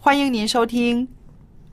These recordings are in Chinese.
欢迎您收听《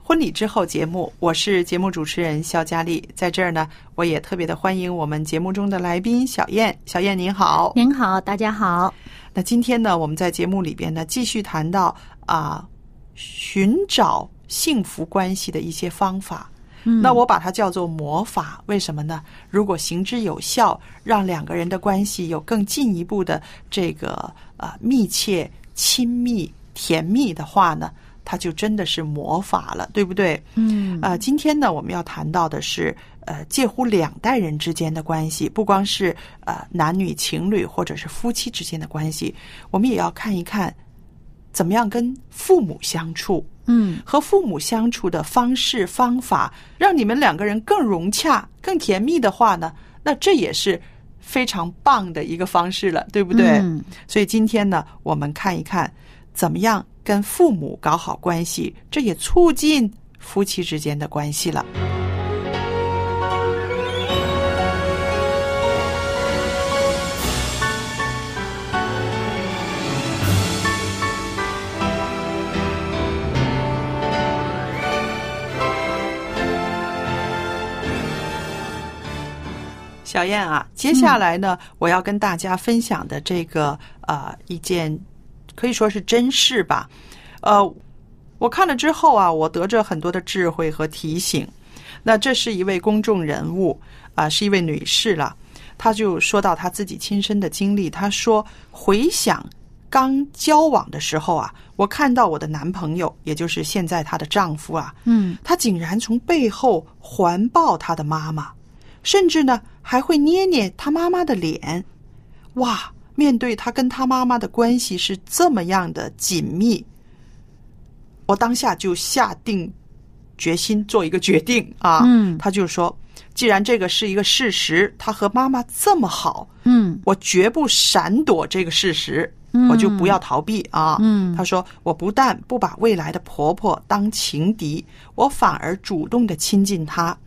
婚礼之后》节目，我是节目主持人肖佳丽。在这儿呢，我也特别的欢迎我们节目中的来宾小燕。小燕您好。您好，大家好。那今天呢，我们在节目里边呢，继续谈到啊、寻找幸福关系的一些方法。嗯那我把它叫做魔法，为什么呢？如果行之有效，让两个人的关系有更进一步的这个呃密切、亲密、甜蜜的话呢，它就真的是魔法了，对不对？嗯呃，今天呢，我们要谈到的是呃，介乎两代人之间的关系，不光是呃男女情侣或者是夫妻之间的关系，我们也要看一看怎么样跟父母相处。嗯和父母相处的方式方法，让你们两个人更融洽、更甜蜜的话呢，那这也是非常棒的一个方式了，对不对？嗯所以今天呢，我们看一看怎么样跟父母搞好关系，这也促进夫妻之间的关系了。小燕啊，接下来呢，我要跟大家分享的这个呃一件可以说是真事吧，呃，我看了之后啊，我得着很多的智慧和提醒。那这是一位公众人物啊、是一位女士了，她就说到她自己亲身的经历，她说回想刚交往的时候啊，我看到我的男朋友，也就是现在她的丈夫啊，嗯他竟然从背后环抱她的妈妈，甚至呢还会捏捏她妈妈的脸。哇！面对他跟他妈妈的关系是这么样的紧密，我当下就下定决心做一个决定啊。嗯他就说，既然这个是一个事实，他和妈妈这么好，嗯我绝不闪躲这个事实，嗯我就不要逃避啊。嗯他说：“我不但不把未来的婆婆当情敌，我反而主动的亲近她，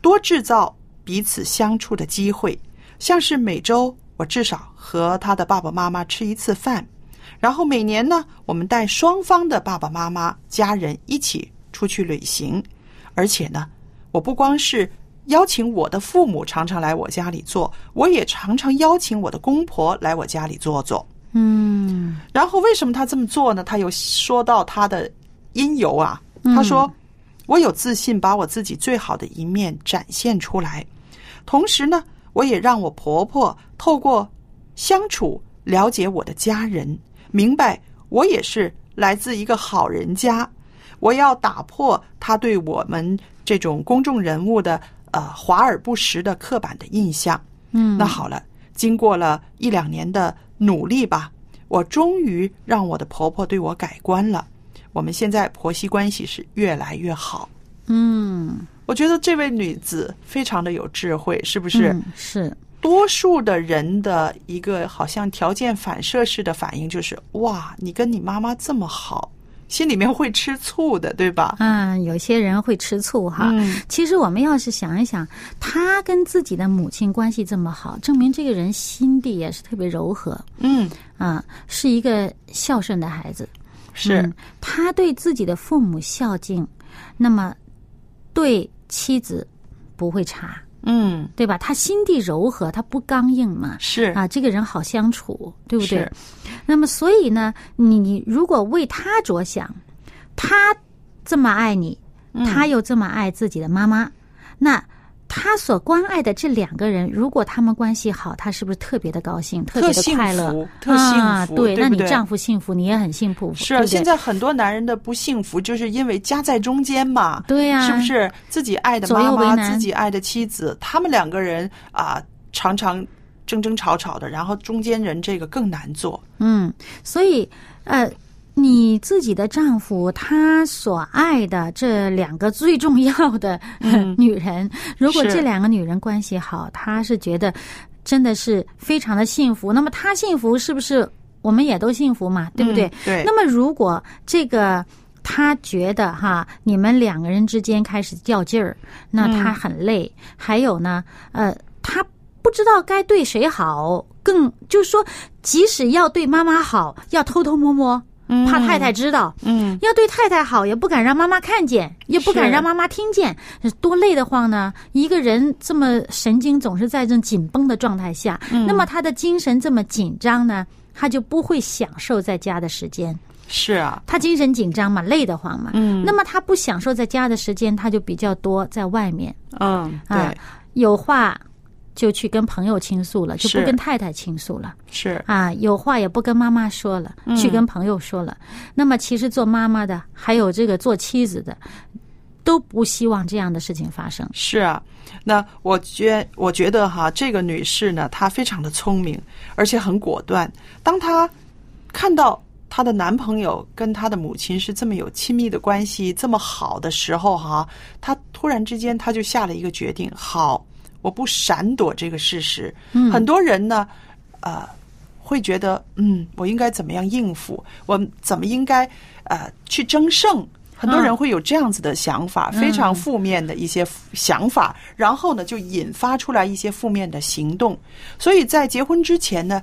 多制造彼此相处的机会，像是每周我至少和他的爸爸妈妈吃一次饭，然后每年呢，我们带双方的爸爸妈妈、家人一起出去旅行，而且呢，我不光是。”邀请我的父母常常来我家里坐，我也常常邀请我的公婆来我家里坐坐。嗯然后为什么他这么做呢？他又说到他的因由啊。他说：“我有自信把我自己最好的一面展现出来，同时呢，我也让我婆婆透过相处了解我的家人，明白我也是来自一个好人家。我要打破她对我们这种公众人物的呃华而不实的刻板的印象。”嗯，那好了，经过了一两年的努力吧，我终于让我的婆婆对我改观了。我们现在婆媳关系是越来越好。嗯我觉得这位女子非常的有智慧，是不是？嗯是多数的人的一个好像条件反射式的反应就是：哇，你跟你妈妈这么好，心里面会吃醋的，对吧？嗯，有些人会吃醋哈。嗯其实我们要是想一想，他跟自己的母亲关系这么好，证明这个人心地也是特别柔和嗯，啊，是一个孝顺的孩子。是，嗯他对自己的父母孝敬，那么对妻子不会差，嗯，对吧？他心地柔和，他不刚硬嘛。是，啊，这个人好相处，对不对？那么，所以呢，你你如果为他着想，他这么爱你，嗯他又这么爱自己的妈妈，那他所关爱的这两个人，如果他们关系好，他是不是特别的高兴，特别的快乐，特幸啊？福对，那你丈夫幸福，你也很幸福，是啊，对对现在很多男人的不幸福，就是因为夹在中间嘛。对呀、是不？是自己爱的妈妈，自己爱的妻子，他们两个人啊，常常争争吵吵的，然后中间人这个更难做。嗯，所以呃，你自己的丈夫他所爱的这两个最重要的、嗯女人，如果这两个女人关系好，他是觉得真的是非常的幸福。那么他幸福，是不是我们也都幸福嘛？对不对？嗯对那么如果这个。他觉得哈，你们两个人之间开始较劲儿，那嗯他很累。还有呢，呃，他不知道该对谁好，更就是说，即使要对妈妈好，要偷偷摸摸，怕太太知道；嗯，要对太太好，也不敢让妈妈看见，也不敢让妈妈听见，多累得慌呢！一个人这么神经总是在这种紧绷的状态下，嗯那么他的精神这么紧张呢，他就不会享受在家的时间。是啊，他精神紧张嘛，累得慌嘛，嗯那么他不享受在家的时间，他就比较多在外面。嗯，啊对，有话就去跟朋友倾诉了，就不跟太太倾诉了是，啊。有话也不跟妈妈说了，嗯去跟朋友说了。那么其实做妈妈的，还有这个做妻子的，都不希望这样的事情发生。是啊。那我觉我觉得哈，这个女士呢，她非常的聪明，而且很果断。当她看到她的男朋友跟她的母亲是这么有亲密的关系，这么好的时候哈，她突然之间她就下了一个决定：好，我不闪躲这个事实。嗯很多人呢，呃，会觉得，嗯，我应该怎么样应付？我怎么应该呃去争胜？很多人会有这样子的想法，非常负面的一些想法，然后呢，就引发出来一些负面的行动。所以在结婚之前呢，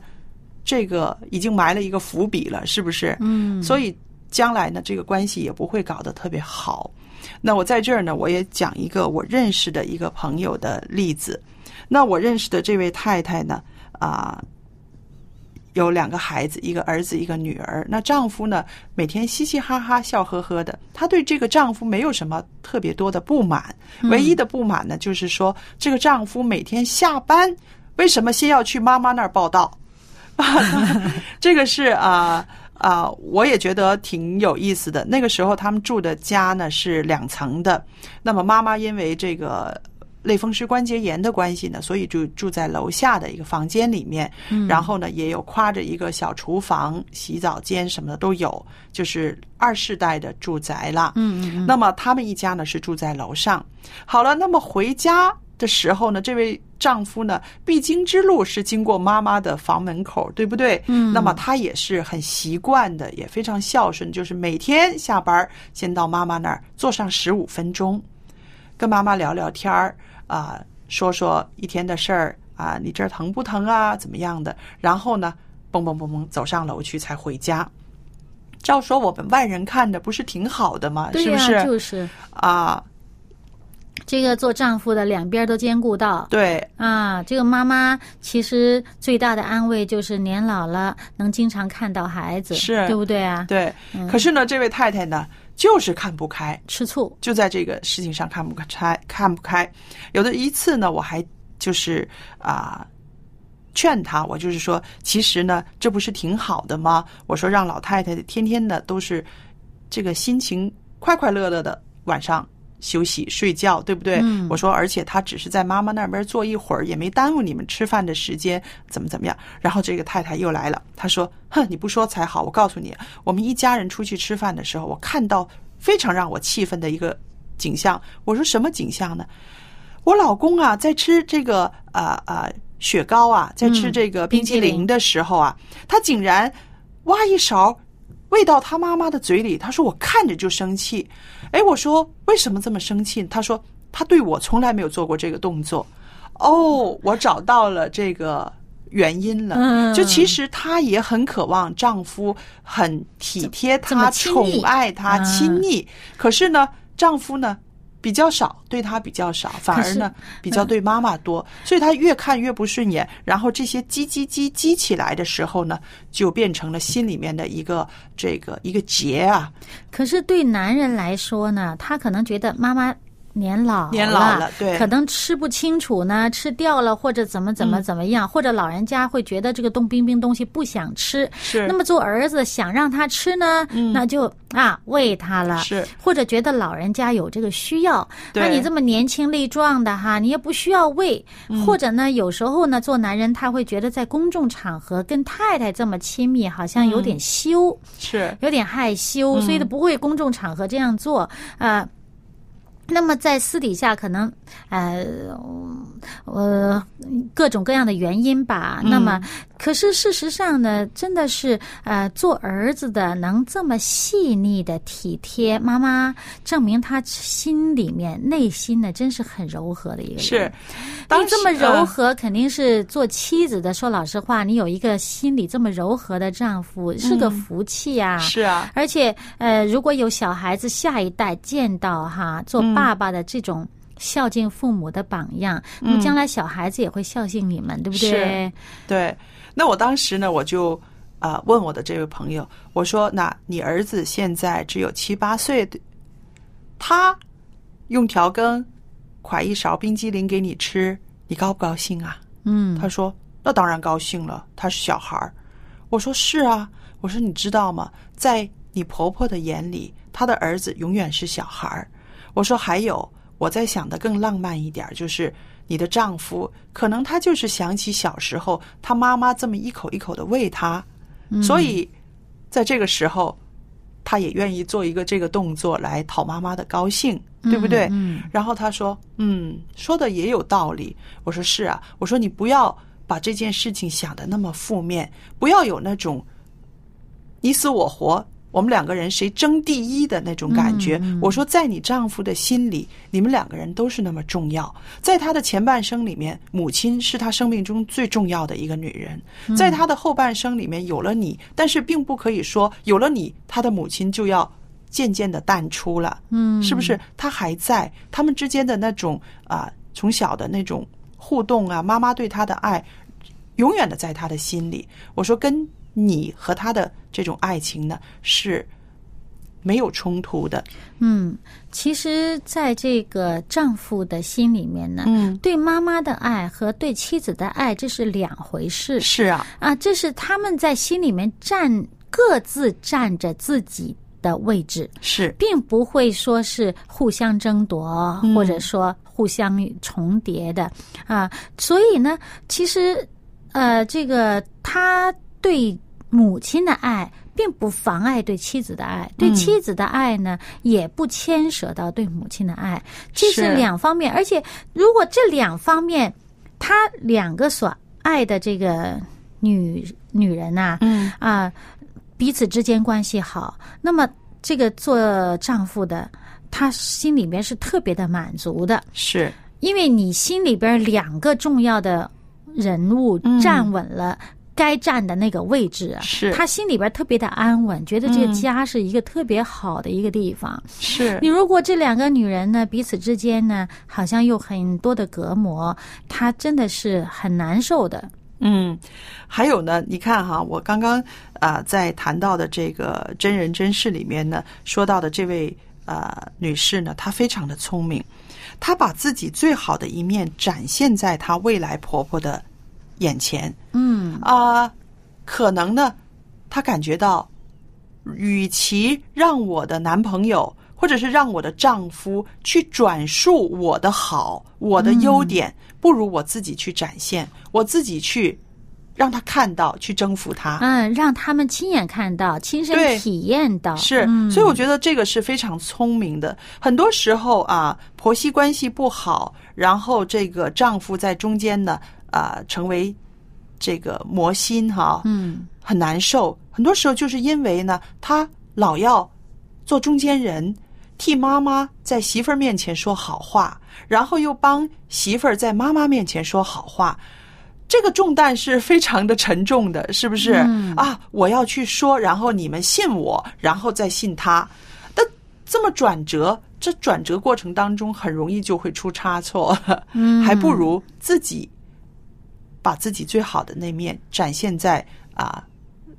这个已经埋了一个伏笔了，是不是？嗯所以将来呢，这个关系也不会搞得特别好。那我在这儿呢，我也讲一个我认识的一个朋友的例子。那我认识的这位太太呢，啊、有两个孩子，一个儿子，一个女儿。那丈夫呢，每天嘻嘻哈哈、笑呵呵的。她对这个丈夫没有什么特别多的不满，唯一的不满呢，就是说这个丈夫每天下班为什么先要去妈妈那儿报道？这个是啊啊、我也觉得挺有意思的。那个时候他们住的家呢是两层的，那么妈妈因为这个类风湿关节炎的关系呢，所以就住在楼下的一个房间里面。然后呢，也有夸着一个小厨房、洗澡间什么的都有，就是二世代的住宅了。嗯嗯那么他们一家呢是住在楼上。好了，那么回家的时候呢，这位丈夫呢必经之路是经过妈妈的房门口，对不对？嗯那么他也是很习惯的，也非常孝顺，就是每天下班先到妈妈那儿坐上十五分钟，跟妈妈聊聊天儿啊、说说一天的事儿啊，你这儿疼不疼啊？怎么样的？然后呢，蹦蹦蹦蹦走上楼去才回家。照说我们外人看着不是挺好的吗？是不是？就是啊，这个做丈夫的两边都兼顾到。对，啊，这个妈妈其实最大的安慰就是年老了能经常看到孩子，是对不对啊？对。可是呢，这位太太呢，就是看不开，吃醋，就在这个事情上看不开，看不开。有的一次呢，我还就是啊。劝她，我就是说，其实呢，这不是挺好的吗？我说让老太太天天的都是这个心情快快乐乐的晚上休息睡觉，对不对？嗯我说，而且他只是在妈妈那边坐一会儿，也没耽误你们吃饭的时间，怎么怎么样？然后这个太太又来了，她说：“哼，你不说才好。我告诉你，我们一家人出去吃饭的时候，我看到非常让我气愤的一个景象。我说什么景象呢？我老公啊，在吃这个啊啊、雪糕啊，在吃这个冰激凌的时候啊，他竟然挖一勺喂到他妈妈的嘴里。他说：“我看着就生气。”哎，我说：“为什么这么生气？”他说：“他对我从来没有做过这个动作。”哦，我找到了这个原因了。就其实她也很渴望丈夫很体贴她、宠爱她、亲昵。可是呢，丈夫呢？比较少，对他比较少，反而呢比较对妈妈多，所以他越看越不顺眼。然后这些叽叽叽叽起来的时候呢，就变成了心里面的一个这个一个结啊。可是对男人来说呢，他可能觉得妈妈。年老年老了，对，可能吃不清楚呢，吃掉了或者怎么怎么怎么样，或者老人家会觉得这个冻冰冰东西不想吃，是。那么做儿子想让他吃呢，那就啊喂他了，是。或者觉得老人家有这个需要，那你这么年轻力壮的哈，你也不需要喂。或者呢，有时候呢，做男人他会觉得在公众场合跟太太这么亲密，好像有点羞，是，有点害羞，所以他不会公众场合这样做啊。那么在私底下可能，呃，呃，各种各样的原因吧。那么，可是事实上呢，真的是呃，做儿子的能这么细腻的体贴妈妈，证明他心里面内心呢，真是很柔和的一个人。是，你这么柔和，肯定是做妻子的。说老实话，你有一个心里这么柔和的丈夫，是个福气啊。是啊，而且呃，如果有小孩子，下一代见到哈做。爸爸的这种孝敬父母的榜样，那么将来小孩子也会孝敬你们，对不对？对。那我当时呢，我就啊问我的这位朋友，我说：“那你儿子现在只有七八岁，他用调羹㧟一勺冰激凌给你吃，你高不高兴啊？”嗯，他说：“那当然高兴了，他是小孩儿。”我说：“是啊。”我说：“你知道吗？在你婆婆的眼里，她的儿子永远是小孩儿。”我说还有，我在想的更浪漫一点，就是你的丈夫，可能他就是想起小时候他妈妈这么一口一口的喂他，所以在这个时候，他也愿意做一个这个动作来讨妈妈的高兴，对不对？然后他说：“嗯，说的也有道理。”我说：“是啊。”我说：“你不要把这件事情想的那么负面，不要有那种你死我活。”我们两个人谁争第一的那种感觉？我说，在你丈夫的心里，你们两个人都是那么重要。在他的前半生里面，母亲是他生命中最重要的一个女人；在他的后半生里面，有了你，但是并不可以说有了你，他的母亲就要渐渐的淡出了。嗯，是不是？他还在，他们之间的那种啊，从小的那种互动啊，妈妈对他的爱，永远的在他的心里。我说跟。你和他的这种爱情呢是没有冲突的。嗯，其实，在这个丈夫的心里面呢，嗯，对妈妈的爱和对妻子的爱这是两回事。是啊，啊，这是他们在心里面占各自占着自己的位置，是，并不会说是互相争夺，或者说互相重叠的啊。所以呢，其实，呃，这个他对。母亲的爱并不妨碍对妻子的爱，对妻子的爱呢也不牵涉到对母亲的爱，这是两方面。而且，如果这两方面，他两个所爱的这个女女人呐，嗯。啊，彼此之间关系好，那么这个做丈夫的，他心里面是特别的满足的，是。因为你心里边两个重要的人物站稳了。该站的那个位置啊，是他心里边特别的安稳，觉得这个家是一个特别好的一个地方。是你如果这两个女人呢，彼此之间呢，好像有很多的隔膜，她真的是很难受的。嗯，还有呢，你看哈，我刚刚啊在谈到的这个真人真事里面呢，说到的这位呃女士呢，她非常的聪明，她把自己最好的一面展现在她未来婆婆的。眼前，嗯啊，可能呢，她感觉到，与其让我的男朋友或者是让我的丈夫去转述我的好、我的优点，不如我自己去展现，我自己去让他看到，去征服他。嗯，让他们亲眼看到、亲身体验到。是，所以我觉得这个是非常聪明的。很多时候啊，婆媳关系不好，然后这个丈夫在中间呢。啊、成为这个魔心哈，嗯很难受。很多时候就是因为呢，他老要做中间人，替妈妈在媳妇儿面前说好话，然后又帮媳妇儿在妈妈面前说好话。这个重担是非常的沉重的，是不是？嗯啊，我要去说，然后你们信我，然后再信他。那这么转折，这转折过程当中很容易就会出差错，嗯，还不如自己把自己最好的那面展现在啊、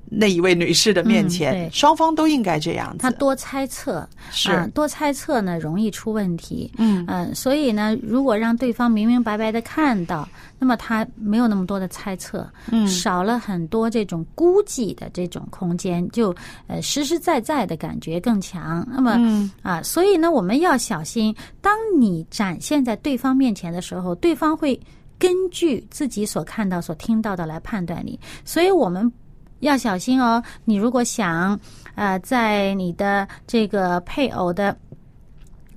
那一位女士的面前，嗯双方都应该这样子。他多猜测，是啊多猜测呢容易出问题。嗯嗯、所以呢，如果让对方明明白白的看到，那么他没有那么多的猜测，嗯少了很多这种估计的这种空间，就呃实实在在的感觉更强。那么、嗯啊，所以呢，我们要小心，当你展现在对方面前的时候，对方会根据自己所看到、所听到的来判断你，所以我们。要小心哦！你如果想，呃，在你的这个配偶的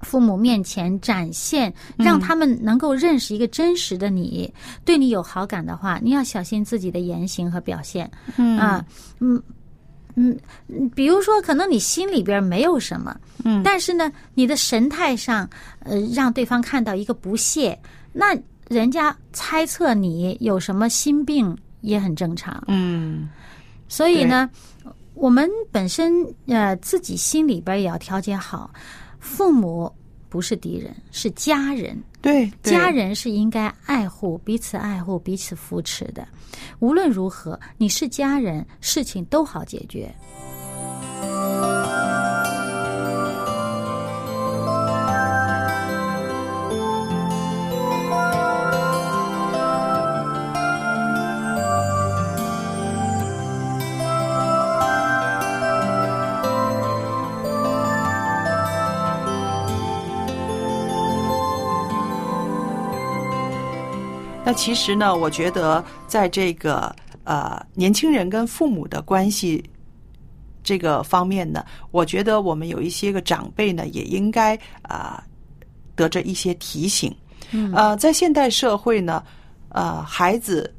父母面前展现，让他们能够认识一个真实的你，对你有好感的话，你要小心自己的言行和表现。嗯啊，嗯嗯，嗯比如说，可能你心里边没有什么，嗯但是呢，你的神态上，呃，让对方看到一个不屑，那人家猜测你有什么心病也很正常。嗯所以呢，我们本身呃自己心里边也要调节好，父母不是敌人，是家人。对，对家人是应该爱护彼此、爱护彼此、扶持的。无论如何，你是家人，事情都好解决。那其实呢，我觉得在这个呃年轻人跟父母的关系这个方面呢，我觉得我们有一些个长辈呢，也应该啊、得着一些提醒。嗯呃，在现代社会呢，呃，孩子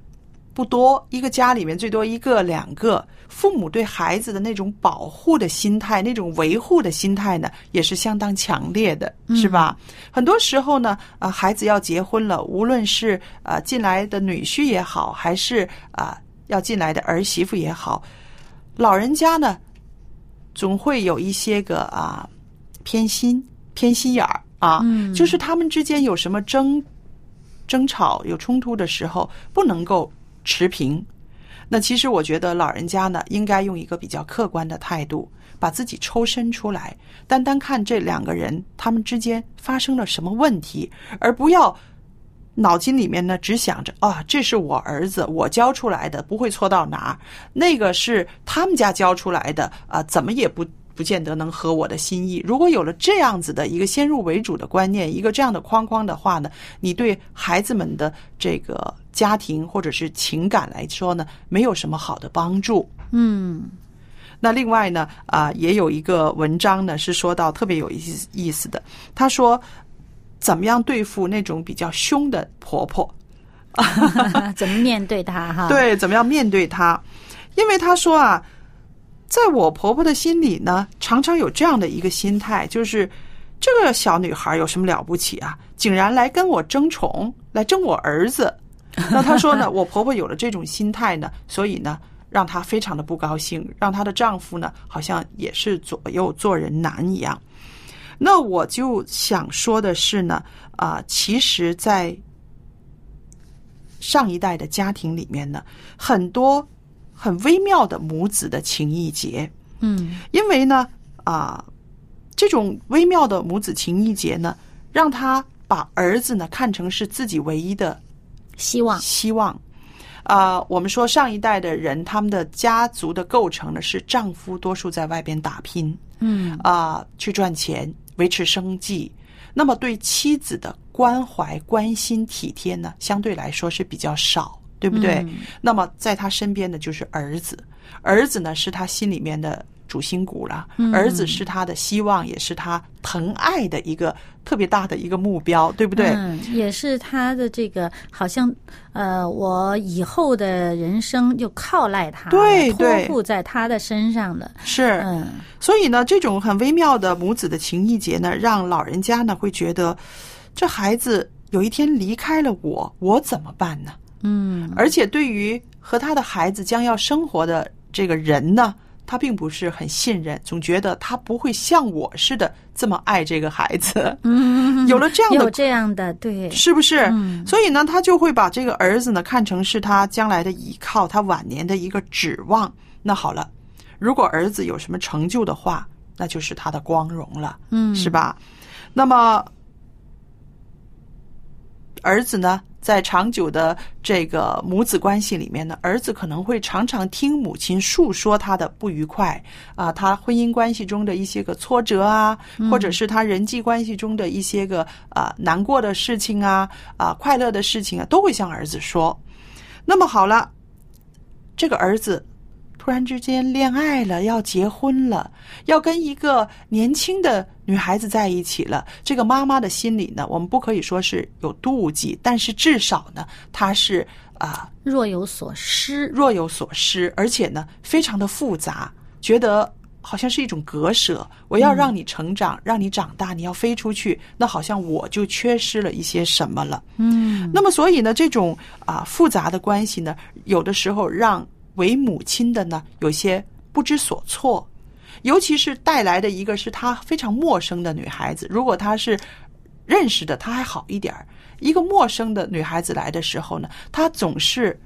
不多，一个家里面最多一个两个，父母对孩子的那种保护的心态、那种维护的心态呢，也是相当强烈的，是吧？很多时候呢，呃，孩子要结婚了，无论是呃进来的女婿也好，还是啊、要进来的儿媳妇也好，老人家呢，总会有一些个啊偏心、偏心眼儿啊，嗯就是他们之间有什么争争吵、有冲突的时候，不能够持平。那其实我觉得老人家呢，应该用一个比较客观的态度，把自己抽身出来，单单看这两个人他们之间发生了什么问题，而不要脑筋里面呢只想着啊，这是我儿子我教出来的，不会错到哪儿；那个是他们家教出来的啊，怎么也不。不见得能合我的心意。如果有了这样子的一个先入为主的观念，一个这样的框框的话呢，你对孩子们的这个家庭或者是情感来说呢，没有什么好的帮助。嗯那另外呢，啊、也有一个文章呢是说到特别有意思意思的，他说怎么样对付那种比较凶的婆婆，怎么面对她哈？，对，怎么样面对她？因为他说啊，在我婆婆的心里呢，常常有这样的一个心态，就是这个小女孩有什么了不起啊？竟然来跟我争宠，来争我儿子。那她说呢，我婆婆有了这种心态呢，所以呢，让她非常的不高兴，让她的丈夫呢，好像也是左右做人难一样。那我就想说的是呢，啊、其实，在上一代的家庭里面呢，很多很微妙的母子的情谊结，嗯。因为呢，啊、这种微妙的母子情谊结呢，让他把儿子呢看成是自己唯一的希望。希望。啊、我们说上一代的人，他们的家族的构成呢是丈夫多数在外边打拼，嗯。啊、去赚钱维持生计。那么对妻子的关怀、关心、体贴呢，相对来说是比较少，对不对？嗯那么在他身边的就是儿子，儿子呢是他心里面的主心骨了。嗯儿子是他的希望，也是他疼爱的一个特别大的一个目标，对不对？嗯，也是他的这个，好像呃，我以后的人生就靠赖他，对对托付在他的身上的。是，嗯所以呢，这种很微妙的母子的情谊结呢，让老人家呢会觉得，这孩子有一天离开了我，我怎么办呢？嗯而且对于和他的孩子将要生活的这个人呢，他并不是很信任，总觉得他不会像我似的这么爱这个孩子。嗯，有了这样的有这样的对，是不是？嗯所以呢，他就会把这个儿子呢看成是他将来的依靠，他晚年的一个指望。那好了，如果儿子有什么成就的话，那就是他的光荣了，嗯是吧？那么，儿子呢，在长久的这个母子关系里面呢，儿子可能会常常听母亲诉说他的不愉快啊，他婚姻关系中的一些个挫折啊，或者是他人际关系中的一些个啊难过的事情啊啊快乐的事情啊，都会向儿子说。那么好了，这个儿子突然之间恋爱了，要结婚了，要跟一个年轻的女孩子在一起了。这个妈妈的心里呢，我们不可以说是有妒忌，但是至少呢，她是啊、若有所失。若有所失，而且呢，非常的复杂，觉得好像是一种割舍。我要让你成长，让你长大，你要飞出去，那好像我就缺失了一些什么了。嗯那么，所以呢，这种啊复杂的关系呢，有的时候让为母亲的呢有些不知所措，尤其是带来的一个是她非常陌生的女孩子，如果她是认识的，她还好一点儿。一个陌生的女孩子来的时候呢，她总是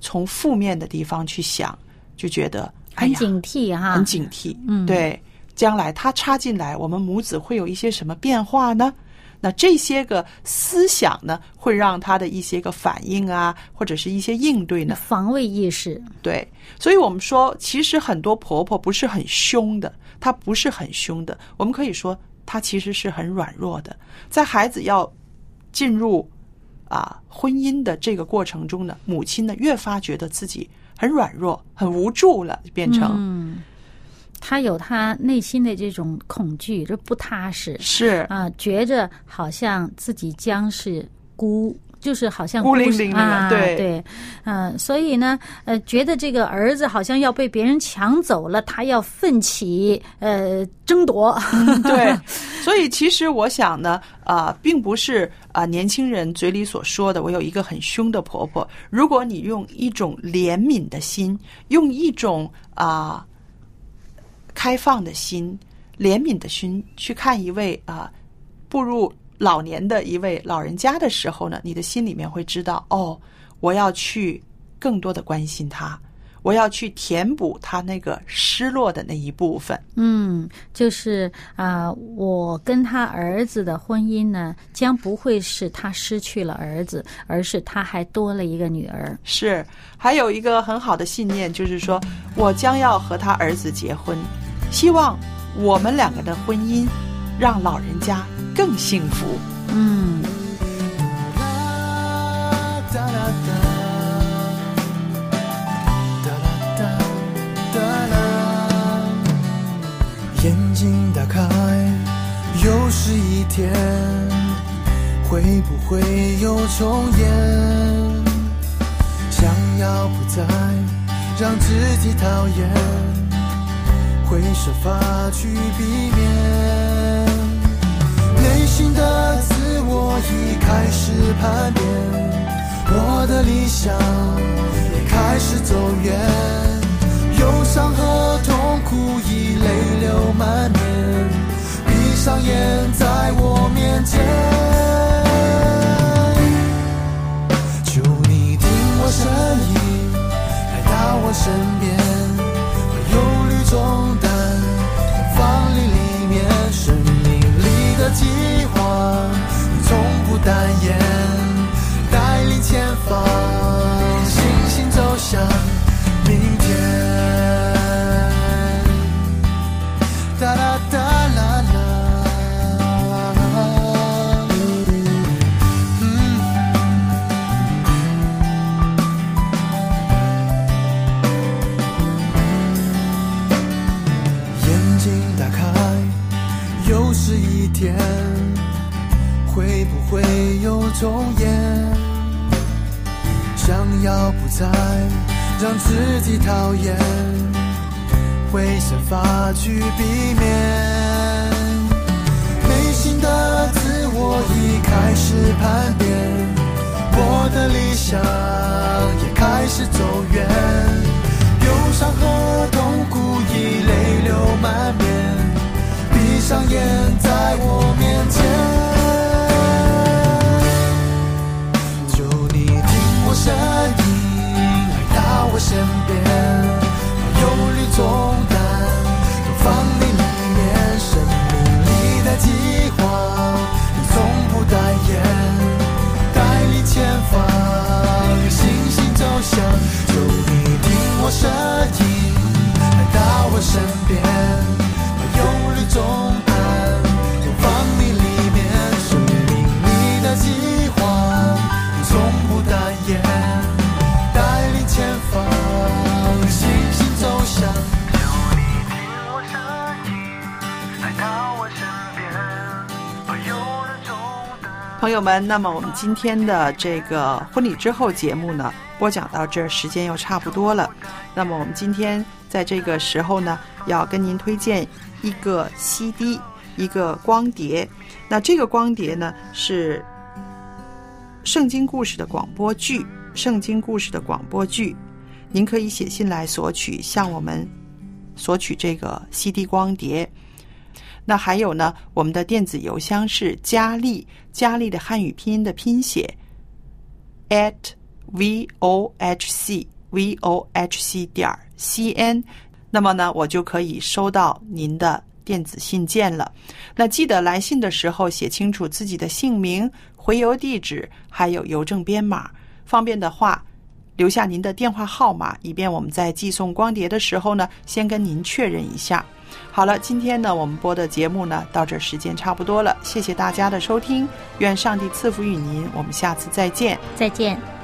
从负面的地方去想，就觉得很警惕哈，很警惕。嗯对，将来他插进来，我们母子会有一些什么变化呢？那这些个思想呢，会让他的一些个反应啊，或者是一些应对呢，防卫意识。对，所以我们说，其实很多婆婆不是很凶的，她不是很凶的，我们可以说她其实是很软弱的。在孩子要进入啊婚姻的这个过程中呢，母亲呢越发觉得自己很软弱、很无助了，变成、嗯，他有他内心的这种恐惧，这不踏实。是。啊，觉着好像自己将是孤。就是好像孤零零的啊，对。对，嗯、所以呢，呃，觉得这个儿子好像要被别人抢走了，他要奋起呃争夺，对，所以其实我想呢，啊、并不是啊、年轻人嘴里所说的我有一个很凶的婆婆。如果你用一种怜悯的心，用一种啊、开放的心、怜悯的心去看一位啊、步入老年的一位老人家的时候呢，你的心里面会知道，哦，我要去更多的关心他。我要去填补他那个失落的那一部分，嗯，就是啊、我跟他儿子的婚姻呢，将不会是他失去了儿子，而是他还多了一个女儿。是，还有一个很好的信念，就是说我将要和他儿子结婚，希望我们两个的婚姻让老人家更幸福。嗯，眼睛打开，又是一天，会不会又重演？想要不再让自己讨厌，会设法去避免。内心的自我已开始叛变，我的理想也开始走远，忧伤和痛苦已泪流满面，闭上眼在我面前，法去避免。内心的自我已开始叛变，我的理想也开始走远。忧伤和痛苦已泪流满面，闭上眼，在我面前，就你听我声音来到我身边，把忧虑重希望你从不代言，带领前方，星星走向，就你听我声音来到我身边，把忧虑重朋友们，那么我们今天的这个婚礼之后节目呢，播讲到这儿，时间又差不多了。那么我们今天在这个时候呢，要跟您推荐一个 CD，一个光碟。那这个光碟呢是圣经故事的广播剧，圣经故事的广播剧。您可以写信来索取，向我们索取这个 CD 光碟。那还有呢，我们的电子邮箱是佳丽，佳丽的汉语拼音的拼写 at v o h c v o h c 点 c n，那么呢，我就可以收到您的电子信件了。那记得来信的时候写清楚自己的姓名、回邮地址，还有邮政编码。方便的话，留下您的电话号码，以便我们在寄送光碟的时候呢，先跟您确认一下。好了，今天呢，我们播的节目呢，到这时间差不多了，谢谢大家的收听，愿上帝赐福于您，我们下次再见。再见。